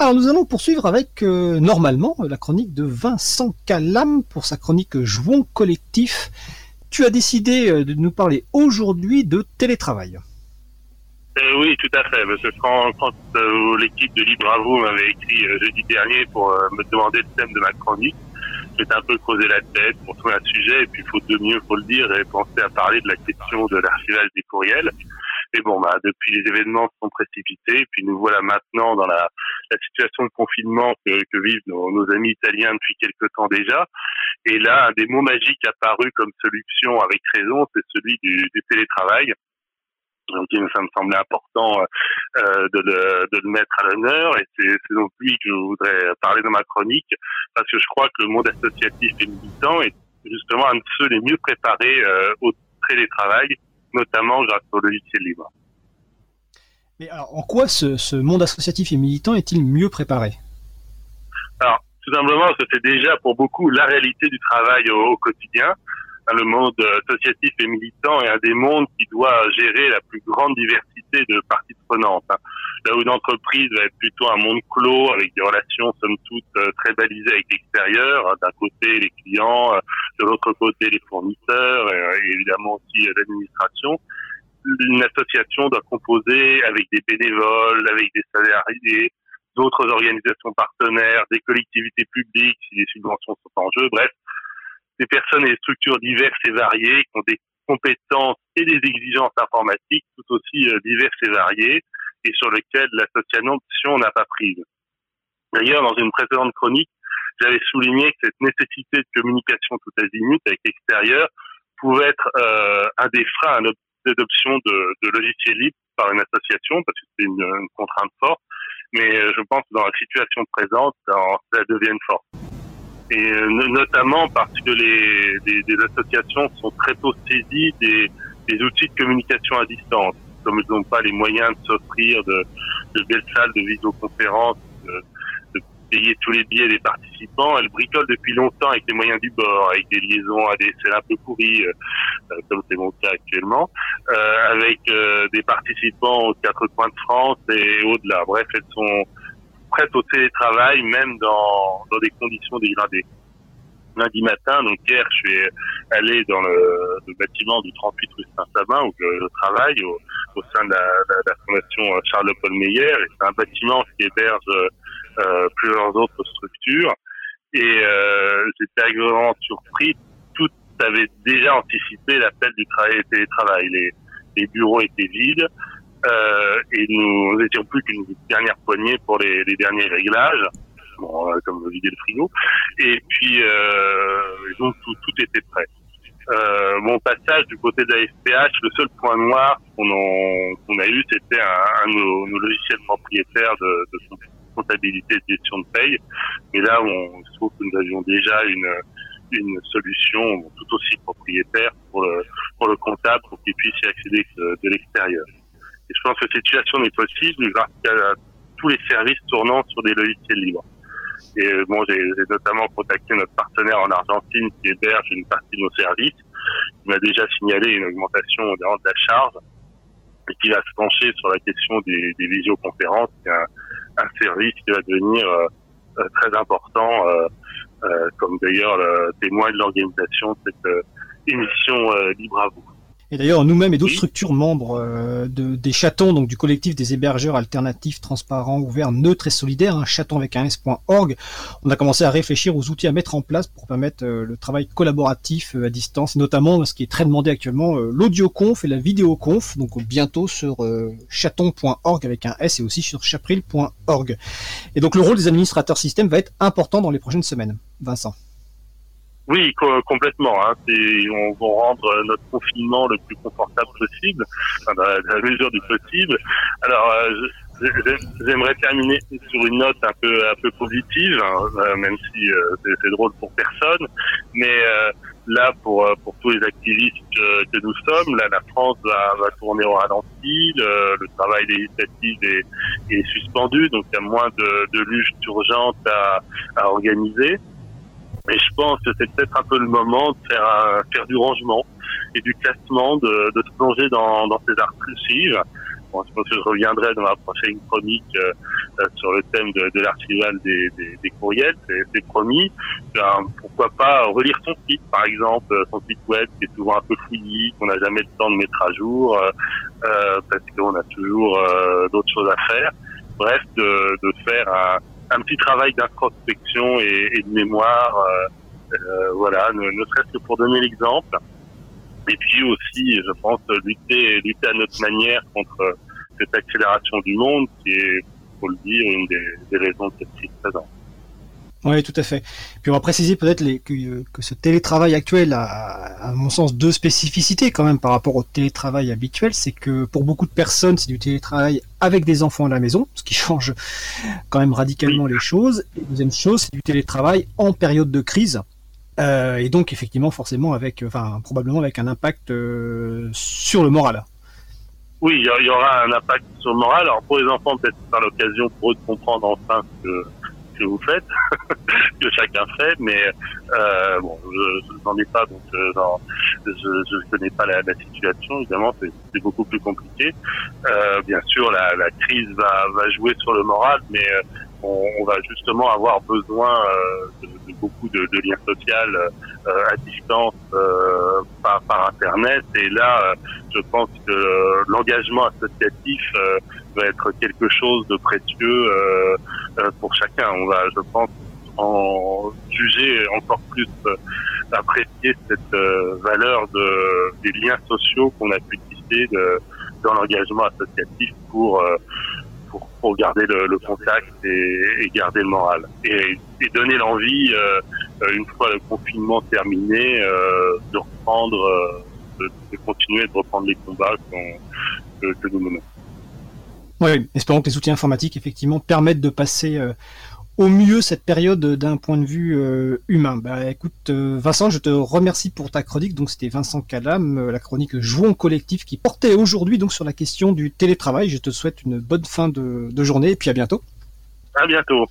Alors nous allons poursuivre avec euh, normalement la chronique de Vincent Calam pour sa chronique Jouons collectif. Tu as décidé euh, de nous parler aujourd'hui de télétravail. Euh, oui, tout à fait. Parce que quand, quand l'équipe de Libre à vous m'avait écrit jeudi dernier pour me demander le thème de ma chronique, j'étais un peu creusé la tête pour trouver un sujet. Et puis, faut de mieux, faut le dire, et penser à parler de la question de l'archivage des courriels. Et bon, bah, depuis les événements se sont précipités, puis nous voilà maintenant dans la, la situation de confinement que, que vivent nos, nos, amis italiens depuis quelque temps déjà. Et là, un des mots magiques apparus comme solution avec raison, c'est celui du, du télétravail. Donc, ça me semblait important euh, de, le, de le mettre à l'honneur et c'est donc lui que je voudrais parler dans ma chronique parce que je crois que le monde associatif et militant est justement un de ceux les mieux préparés euh, au télétravail, notamment grâce au logiciel libre. Mais alors, en quoi ce, ce monde associatif et militant est-il mieux préparé? Alors, tout simplement c'est déjà pour beaucoup la réalité du travail au, au quotidien le monde associatif et militant est un des mondes qui doit gérer la plus grande diversité de parties prenantes. Là où une entreprise va être plutôt un monde clos avec des relations somme toute très balisées avec l'extérieur, d'un côté les clients, de l'autre côté les fournisseurs et évidemment aussi l'administration. Une association doit composer avec des bénévoles, avec des salariés, d'autres organisations partenaires, des collectivités publiques si les subventions sont en jeu, bref, des personnes et des structures diverses et variées qui ont des compétences et des exigences informatiques tout aussi euh, diverses et variées et sur lesquelles l'association n'a pas prise. D'ailleurs, dans une précédente chronique, j'avais souligné que cette nécessité de communication tout azimut avec l'extérieur pouvait être euh, un des freins à l'adoption de, de logiciels libres par une association, parce que c'est une, une, contrainte forte. Mais euh, je pense que dans la situation présente, ça devient une force et euh, notamment parce que les, les, les, associations sont très tôt saisies des, des, outils de communication à distance. Comme ils n'ont pas les moyens de s'offrir de, de, belles salles de visioconférence, de, de, payer tous les billets des participants, elles bricolent depuis longtemps avec les moyens du bord, avec des liaisons à des un peu pourries, euh, euh, comme c'est mon cas actuellement, euh, avec euh, des participants aux quatre coins de France et au-delà. Bref, elles sont prête au télétravail, même dans, dans des conditions dégradées. Lundi matin, donc hier, je suis allé dans le, le bâtiment du 38 rue Saint-Sabin où je, travaille au, au, sein de la, la, la fondation Charles-Paul Meyer. C'est un bâtiment qui héberge euh, plusieurs autres structures. Et euh, j'étais agréablement surpris. Tout avait déjà anticipé l'appel du travail télétravail. Les, les bureaux étaient vides. Euh, et nous étions plus qu'une dernière poignée pour les, les derniers réglages, bon, euh, comme vider le frigo. Et puis, euh, donc tout, tout était prêt. Euh, mon passage du côté de la FPH, le seul point noir qu'on qu a eu, c'était un, un de nos, nos, logiciels propriétaires de, de comptabilité et de gestion de paye. Mais là, on se trouve que nous avions déjà une, une solution tout aussi propriétaire pour le, pour le comptable pour qu'il puisse y accéder de l'extérieur. Et je pense que cette situation n'est possible grâce à tous les services tournant sur des logiciels libres. Et euh, bon, j'ai notamment contacté notre partenaire en Argentine qui héberge une partie de nos services. Il m'a déjà signalé une augmentation de la charge et qui va se pencher sur la question des, des visioconférences. C'est un, un, service qui va devenir euh, euh très important, euh, euh, comme d'ailleurs le témoin de l'organisation de cette euh, émission Libre à vous. Et d'ailleurs, nous-mêmes et d'autres oui. structures membres euh, de, des chatons, donc du collectif des hébergeurs alternatifs, transparents, ouverts, neutres et solidaires, un hein, chaton avec un s.org, on a commencé à réfléchir aux outils à mettre en place pour permettre euh, le travail collaboratif euh, à distance, et notamment ce qui est très demandé actuellement, l'audioconf et la vidéoconf, donc bientôt sur chaton.org avec un s et aussi sur chapril.org. Et donc le rôle des administrateurs système va être important dans les prochaines semaines. Vincent. Oui, co complètement. Hein. On va rendre notre confinement le plus confortable possible, enfin, dans, la, mesure du possible. Alors, euh, j'aimerais terminer sur une note un peu un peu positive, hein, euh, même si euh, c'est drôle pour personne. Mais euh, là, pour pour tous les activistes que nous sommes, là, la France va, va tourner au ralenti. Le, le travail législatif est, est, suspendu, donc il y a moins de, de luttes urgentes à, à organiser. Et je pense que c'est peut-être un peu le moment de faire, euh, faire du rangement et du classement, de, de se plonger dans, dans ces archives Bon, je pense que je reviendrai dans ma prochaine chronique euh, euh, sur le thème de, de l'archival des, des, des, courriels, c'est promis. Ben, pourquoi pas relire son site, par exemple, son site web qui est souvent un peu fouillis, qu'on n'a jamais le temps de mettre à jour, euh, parce qu'on a toujours d'autres choses à faire. Bref, de, de faire un, un, petit travail d'introspection et, de mémoire, voilà, ne, ne serait-ce que pour donner l'exemple. Et puis aussi, je pense, lutter, lutter à notre manière contre cette accélération du monde qui est, faut le dire, une des, raisons de cette crise présente. Oui, tout à fait. Puis on va préciser peut-être que, que, ce télétravail actuel a, à mon sens, deux spécificités quand même par rapport au télétravail habituel. C'est que pour beaucoup de personnes, c'est du télétravail avec des enfants à la maison, ce qui change quand même radicalement les choses. Et deuxième chose, c'est du télétravail en période de crise. Euh, et donc effectivement, forcément, avec, enfin, probablement avec un impact euh, sur le moral. Oui, il y, aura un impact sur le moral. Alors pour les enfants, peut-être c'est l'occasion pour eux de comprendre enfin ce que, que vous faites, que chacun fait, mais euh, bon, je n'en ai pas, donc euh, je ne connais pas la, la situation. Évidemment, c'est beaucoup plus compliqué. Euh, bien sûr, la, la crise va, va jouer sur le moral, mais euh, on, on, va justement avoir besoin euh, de, de, beaucoup de, de liens sociaux euh, à distance euh, par, par, Internet. Et là, je pense que l'engagement associatif va être quelque chose de précieux pour chacun. On va, je pense, en juger encore plus apprécier cette valeur de, des liens sociaux qu'on a pu tisser de, dans l'engagement associatif pour pour, garder le, contact et, garder le moral et, donner l'envie euh, une fois le confinement terminé euh, de reprendre euh, de, continuer de reprendre les combats que, que nous menons. Oui, espérons que les outils informatiques effectivement permettent de passer euh, au mieux cette période d'un point de vue euh, humain. Bah écoute euh, Vincent, je te remercie pour ta chronique. Donc c'était Vincent Calam, euh, la chronique Jouons collectif qui portait aujourd'hui donc sur la question du télétravail. Je te souhaite une bonne fin de, de journée et puis à bientôt. À bientôt.